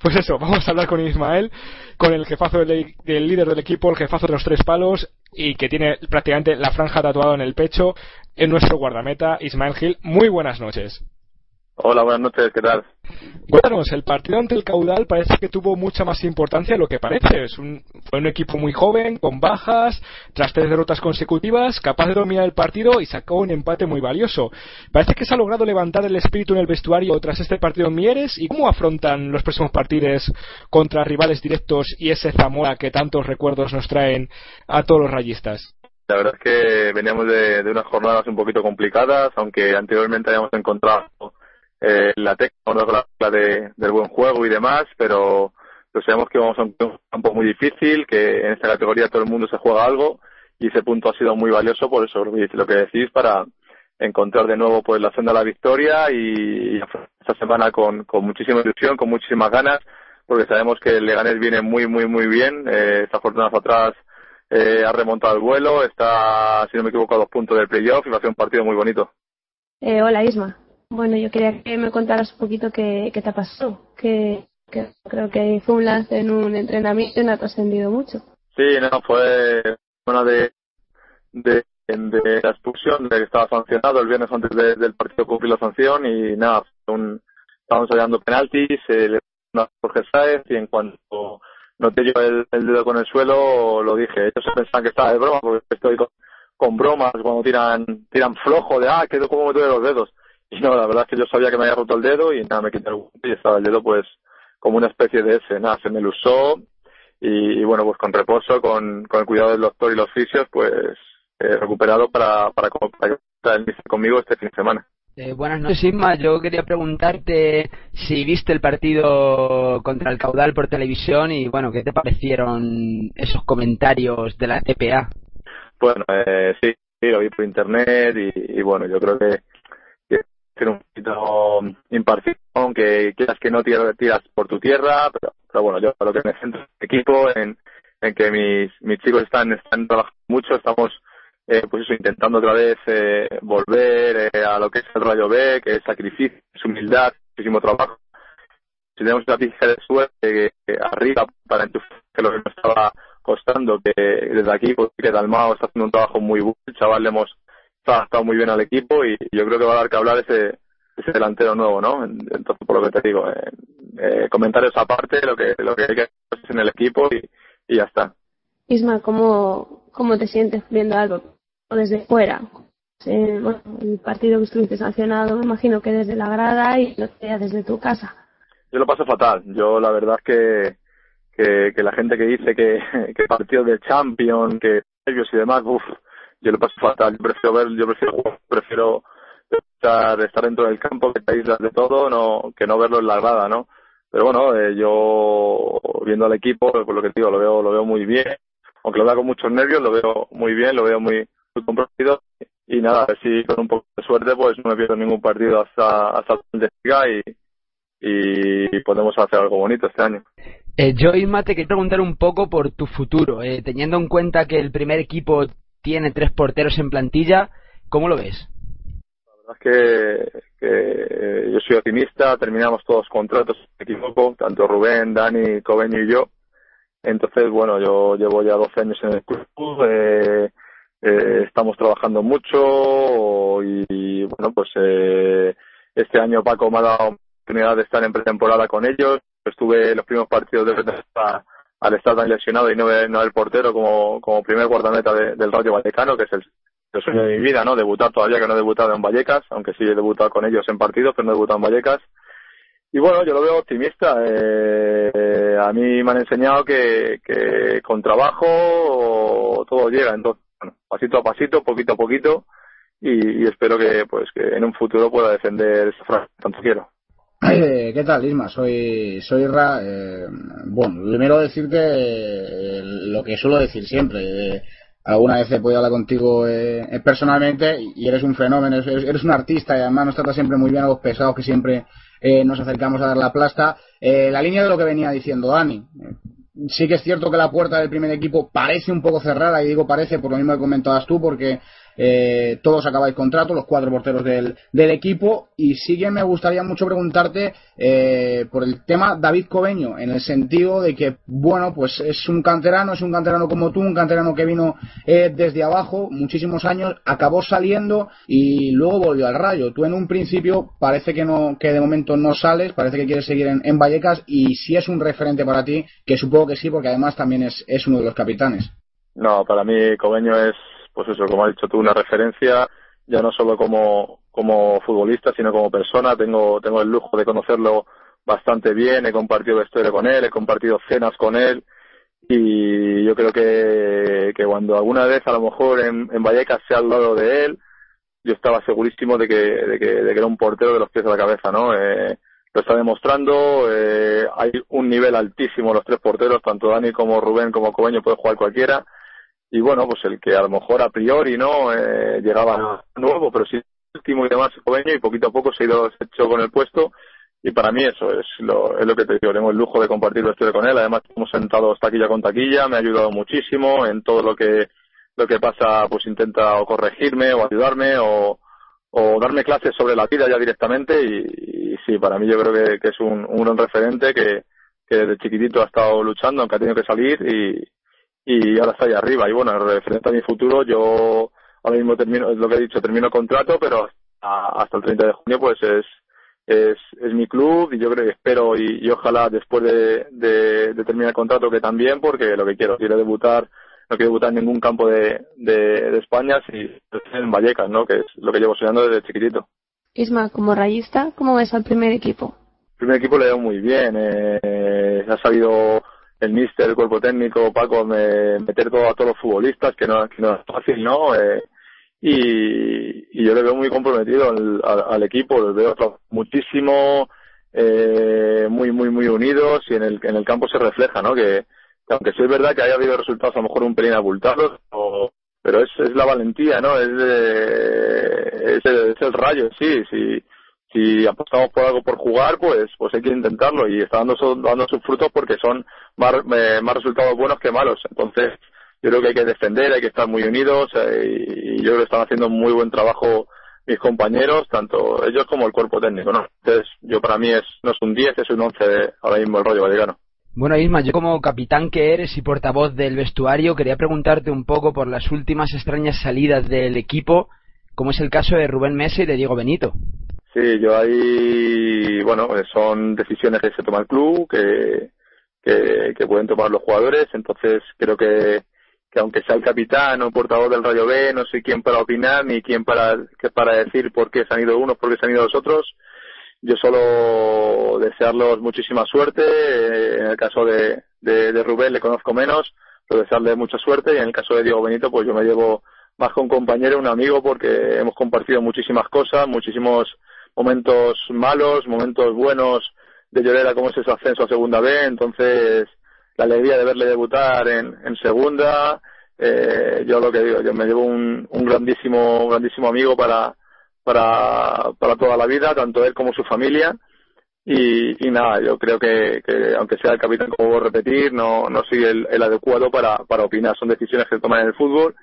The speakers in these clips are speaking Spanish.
Pues eso, vamos a hablar con Ismael, con el jefazo del, líder del equipo, el jefazo de los tres palos y que tiene prácticamente la franja tatuada en el pecho, en nuestro guardameta, Ismael Gil. Muy buenas noches. Hola, buenas noches, ¿qué tal? Cuéntanos, el partido ante el Caudal parece que tuvo mucha más importancia de lo que parece. Es un, fue un equipo muy joven, con bajas, tras tres derrotas consecutivas, capaz de dominar el partido y sacó un empate muy valioso. Parece que se ha logrado levantar el espíritu en el vestuario tras este partido en Mieres. ¿Y cómo afrontan los próximos partidos contra rivales directos y ese Zamora que tantos recuerdos nos traen a todos los rayistas? La verdad es que veníamos de, de unas jornadas un poquito complicadas, aunque anteriormente habíamos encontrado eh, la técnica la de, del buen juego y demás, pero, sabemos que vamos a un campo muy difícil, que en esta categoría todo el mundo se juega algo y ese punto ha sido muy valioso, por eso lo que decís, para encontrar de nuevo pues la senda de la victoria y, esta semana con, con muchísima ilusión, con muchísimas ganas, porque sabemos que el Leganés viene muy, muy, muy bien, eh, estas jornadas atrás eh, ha remontado el vuelo, está, si no me equivoco, a dos puntos del playoff y va a ser un partido muy bonito. Eh, hola Isma. Bueno, yo quería que me contaras un poquito qué, qué te pasó, que, creo que fue un lance en un entrenamiento y no ha trascendido mucho. Sí, no, fue una de, de, la expulsión, de que estaba sancionado el viernes antes de, del partido cumplir la sanción y nada, un, estábamos hallando penaltis, eh, le una Jorge Sáez y en cuanto noté yo el, el dedo con el suelo, lo dije. Ellos pensaban que estaba de broma porque estoy con, bromas cuando tiran tiran flojo de, ah, quedó como me duele los dedos y no, la verdad es que yo sabía que me había roto el dedo y nada, me quité el guante y estaba el dedo pues como una especie de ese, nada, se me lo usó y, y, bueno, pues con reposo, con, con el cuidado del doctor y los fisios, pues eh, recuperado para, para, para estar conmigo este fin de semana. Eh, buenas noches, Isma. Yo quería preguntarte si viste el partido contra el Caudal por televisión y, bueno, ¿qué te parecieron esos comentarios de la TPA? Bueno, eh, sí, sí, lo vi por internet y, y bueno, yo creo que ser un poquito imparcial, aunque quieras que no tiras, por tu tierra, pero, bueno, yo lo que me centro en el equipo, en, en que mis, mis chicos están, están trabajando mucho, estamos eh, pues eso, intentando otra vez eh, volver eh, a lo que es el Rayo B, que es sacrificio, es humildad, muchísimo trabajo. Si tenemos una pizca de suerte que, que arriba para enchufar que lo que nos estaba costando, que desde aquí, pues que Dalmao está haciendo un trabajo muy bueno, el chaval le hemos está, está muy bien al equipo y yo creo que va a dar que hablar ese, ese delantero nuevo, ¿no? Entonces, por lo que te digo, eh, eh, comentarios aparte, lo que, lo que hay que hacer en el equipo y, y ya está. Isma, ¿cómo, ¿cómo te sientes viendo algo desde fuera? Eh, bueno, el partido que estuviste sancionado, me imagino que desde la grada y no sea desde tu casa. Yo lo paso fatal. Yo la verdad es que, que, que la gente que dice que, que partido de Champions, que ellos y demás, uff, yo lo paso fatal. Yo prefiero ver, yo prefiero jugar, prefiero estar, estar dentro del campo, que te aíslas de todo, no, que no verlo en la grada, ¿no? Pero bueno, eh, yo viendo al equipo, por lo que digo, lo veo, lo veo muy bien. Aunque lo vea con muchos nervios, lo veo muy bien, lo veo muy, muy comprometido. Y nada, a ver si con un poco de suerte, pues no me pierdo ningún partido hasta, hasta el de liga y, y podemos hacer algo bonito este año. Eh, yo, Isma, te quería preguntar un poco por tu futuro, eh, teniendo en cuenta que el primer equipo tiene tres porteros en plantilla. ¿Cómo lo ves? La verdad es que, que yo soy optimista, terminamos todos contratos, me equivoco, tanto Rubén, Dani, Cobeño y yo. Entonces, bueno, yo llevo ya 12 años en el club, eh, eh, estamos trabajando mucho y, bueno, pues eh, este año Paco me ha dado la oportunidad de estar en pretemporada con ellos. Estuve los primeros partidos de pretemporada al estar tan lesionado y no ver, no el portero como, como primer guardameta de, del Rayo Vallecano, que es el, el, sueño de mi vida, ¿no? Debutar todavía, que no he debutado en Vallecas, aunque sí he debutado con ellos en partidos, pero no he debutado en Vallecas. Y bueno, yo lo veo optimista. Eh, a mí me han enseñado que, con trabajo todo llega. Entonces, bueno, pasito a pasito, poquito a poquito, y, y espero que, pues, que en un futuro pueda defender esa frase tanto quiero. Eh, ¿Qué tal, Isma? Soy, soy Ra. Eh, bueno, primero decirte eh, lo que suelo decir siempre. Eh, alguna vez he podido hablar contigo eh, personalmente y eres un fenómeno, eres, eres, un artista y además nos trata siempre muy bien a los pesados que siempre nos acercamos a dar la plasta. la línea de lo que venía diciendo Dani. Sí que es cierto que la puerta del primer equipo parece un poco cerrada, y digo parece por lo mismo que comentabas tú, porque eh, todos acabáis contrato, los cuatro porteros del, del equipo. Y sí que me gustaría mucho preguntarte eh, por el tema David Cobeño, en el sentido de que, bueno, pues es un canterano, es un canterano como tú, un canterano que vino eh, desde abajo muchísimos años, acabó saliendo y luego volvió al rayo. Tú en un principio parece que no, que de momento no sales, parece que quieres seguir en, en Vallecas y si es un referente para ti, que supongo que sí, porque además también es, es uno de los capitanes. No, para mí Cobeño es, pues eso, como has dicho tú, una referencia, ya no solo como, como futbolista, sino como persona. Tengo, tengo el lujo de conocerlo bastante bien, he compartido vestuario con él, he compartido cenas con él y yo creo que, que cuando alguna vez a lo mejor en, en Vallecas sea al lado de él, yo estaba segurísimo de que, de que, de que era un portero de los pies a la cabeza, ¿no? Eh, lo está demostrando, eh, hay un nivel altísimo los tres porteros, tanto Dani como Rubén como Cobeño puede jugar cualquiera, y bueno, pues el que a lo mejor a priori no eh, llegaba nuevo, pero sí último y demás Cobeño, y poquito a poco se ha ido hecho con el puesto, y para mí eso es lo, es lo que te digo, tengo el lujo de compartir la historia con él, además hemos sentado taquilla con taquilla, me ha ayudado muchísimo en todo lo que lo que pasa, pues intenta o corregirme o ayudarme o, o darme clases sobre la vida ya directamente. Y, y sí, para mí yo creo que, que es un, un gran referente que, que desde chiquitito ha estado luchando, aunque ha tenido que salir y, y ahora está ahí arriba. Y bueno, referente a mi futuro, yo ahora mismo termino, es lo que he dicho, termino contrato, pero hasta, hasta el 30 de junio pues es, es, es mi club y yo creo que espero y, y ojalá después de, de, de terminar el contrato que también, porque lo que quiero, quiero debutar no quiero debutar en ningún campo de, de, de España si en Vallecas, ¿no? Que es lo que llevo soñando desde chiquitito. Isma, como rayista, ¿cómo ves al primer equipo? El primer equipo le veo muy bien. Eh, ha sabido el míster, el cuerpo técnico, Paco, me, meter todo a todos los futbolistas, que no, que no es fácil, ¿no? Eh, y, yo le veo muy comprometido al, al, al equipo, les veo muchísimo, eh, muy, muy, muy unidos y en el, en el campo se refleja, ¿no? Que, aunque sí es verdad que haya habido resultados a lo mejor un pelín abultados, o, pero es, es la valentía, ¿no? Es, de, es el rayo, sí, sí. Si apostamos por algo por jugar, pues pues hay que intentarlo y está dando, dando sus frutos porque son más, eh, más resultados buenos que malos. Entonces, yo creo que hay que defender, hay que estar muy unidos eh, y yo creo que están haciendo muy buen trabajo mis compañeros, tanto ellos como el cuerpo técnico, ¿no? Entonces, yo para mí es no es un 10, es un 11 de ahora mismo el rollo vallecano. Bueno, Isma, yo como capitán que eres y portavoz del vestuario, quería preguntarte un poco por las últimas extrañas salidas del equipo, como es el caso de Rubén Mesa y de Diego Benito. Sí, yo ahí, bueno, son decisiones que se toma el club, que, que, pueden tomar los jugadores, entonces creo que, que aunque sea el capitán o portavoz del Rayo B, no soy quién para opinar ni quién para, que para decir por qué se han ido unos, por qué se han ido los otros, yo solo desearlos muchísima suerte. En el caso de, de, de, Rubén le conozco menos, pero desearle mucha suerte. Y en el caso de Diego Benito, pues yo me llevo más con un compañero, un amigo, porque hemos compartido muchísimas cosas, muchísimos momentos malos, momentos buenos de Llorera, como es ese ascenso a segunda B. Entonces, la alegría de verle debutar en, segunda. Eh, yo lo que digo, yo me llevo un, un grandísimo, un grandísimo amigo para, para, para toda la vida, tanto él como su familia. Y, y nada, yo creo que, que, aunque sea el capitán, como voy a repetir, no, no soy el, el adecuado para, para opinar. Son decisiones que toman en el fútbol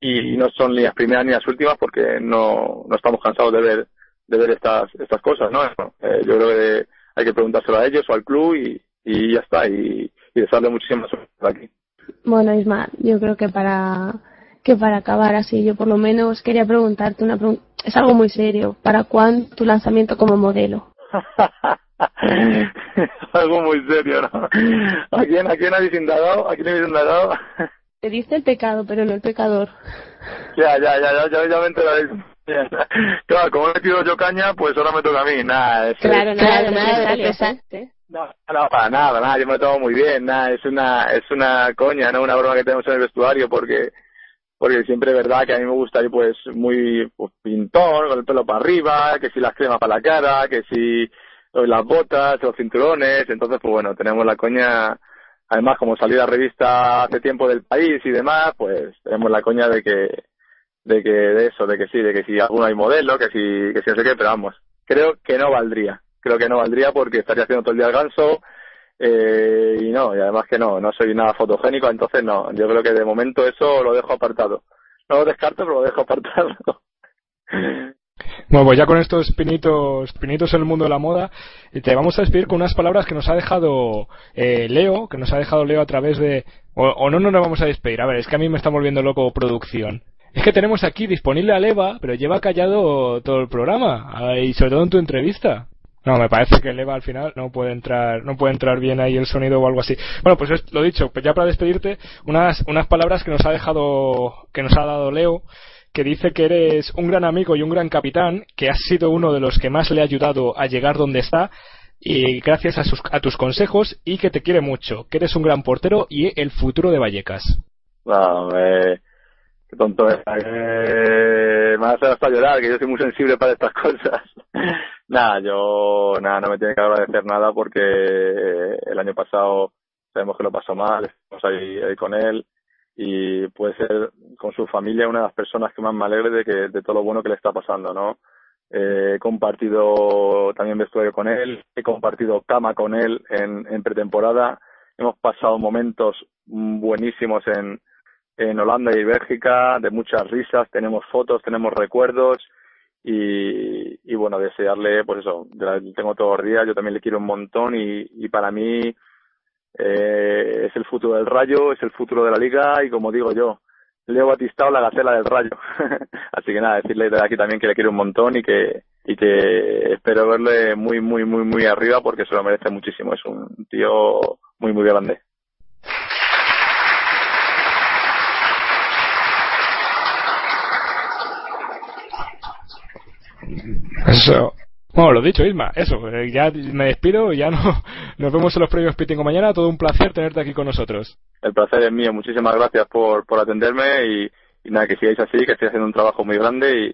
y, y no son ni las primeras ni las últimas porque no, no estamos cansados de ver, de ver estas, estas cosas, ¿no? Eh, yo creo que hay que preguntárselo a ellos o al club y, y ya está. Y, y desearle muchísimas suerte aquí. Bueno, Isma, yo creo que para que para acabar así, yo por lo menos quería preguntarte una pregunta. Es algo muy serio. ¿Para cuándo tu lanzamiento como modelo? algo muy serio, ¿no? ¿A quién, a quién habéis indagado? ¿A quién habéis indagado? Te diste el pecado, pero no el pecador. Ya, ya, ya, ya, ya, ya me enteraré. Claro, como he metido yo caña, pues ahora me toca a mí. Nada, es claro, nada, nada, nada, no, no, para nada, nada, yo me lo tomo muy bien, nada, es una, es una coña, no una broma que tenemos en el vestuario porque porque siempre es verdad que a mí me gusta ir pues muy pues, pintón, con el pelo para arriba, que si las cremas para la cara, que si las botas, los cinturones, entonces pues bueno, tenemos la coña, además como salió la revista hace tiempo del país y demás, pues tenemos la coña de que, de que, de eso, de que sí, de que si alguno hay modelo, que si, que si no sé qué, pero vamos, creo que no valdría, creo que no valdría porque estaría haciendo todo el día el ganso, eh, y no, y además que no, no soy nada fotogénico, entonces no, yo creo que de momento eso lo dejo apartado. no lo descarto, pero lo dejo apartado. Bueno, pues ya con estos pinitos, pinitos en el mundo de la moda, te vamos a despedir con unas palabras que nos ha dejado eh, Leo, que nos ha dejado Leo a través de... O, no, no nos vamos a despedir. A ver, es que a mí me está volviendo loco producción. Es que tenemos aquí disponible a Leva, pero lleva callado todo el programa, y sobre todo en tu entrevista. No, me parece que Leva al final no puede entrar, no puede entrar bien ahí el sonido o algo así. Bueno, pues es, lo dicho, pues ya para despedirte, unas, unas palabras que nos ha dejado, que nos ha dado Leo, que dice que eres un gran amigo y un gran capitán, que has sido uno de los que más le ha ayudado a llegar donde está, y gracias a, sus, a tus consejos, y que te quiere mucho, que eres un gran portero y el futuro de Vallecas. No, eh, qué tonto es. Eh, me hace hasta llorar, que yo soy muy sensible para estas cosas. nada, yo, nada, no me tiene que agradecer nada porque el año pasado sabemos que lo pasó mal, estamos ahí, ahí con él y puede ser con su familia una de las personas que más me alegre de que de todo lo bueno que le está pasando, ¿no? Eh, he compartido también vestuario con él, he compartido cama con él en, en pretemporada, hemos pasado momentos buenísimos en, en Holanda y Bélgica, de muchas risas, tenemos fotos, tenemos recuerdos y, bueno, desearle, pues eso, tengo todos los días, yo también le quiero un montón y, y para mí eh, es el futuro del Rayo, es el futuro de la Liga y como digo yo, Leo Batistao, la gacela del Rayo. Así que nada, decirle de aquí también que le quiero un montón y que y que espero verle muy, muy, muy, muy arriba porque se lo merece muchísimo. Es un tío muy, muy grande. Eso. Bueno, lo dicho, Isma, eso, eh, ya me despido, ya no, nos vemos en los premios Pitingo mañana, todo un placer tenerte aquí con nosotros. El placer es mío, muchísimas gracias por, por atenderme y, nada, que sigáis así, que estoy haciendo un trabajo muy grande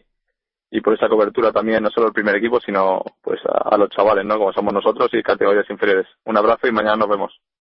y, y por esa cobertura también, no solo el primer equipo, sino pues a, a los chavales, ¿no? Como somos nosotros y categorías inferiores. Un abrazo y mañana nos vemos.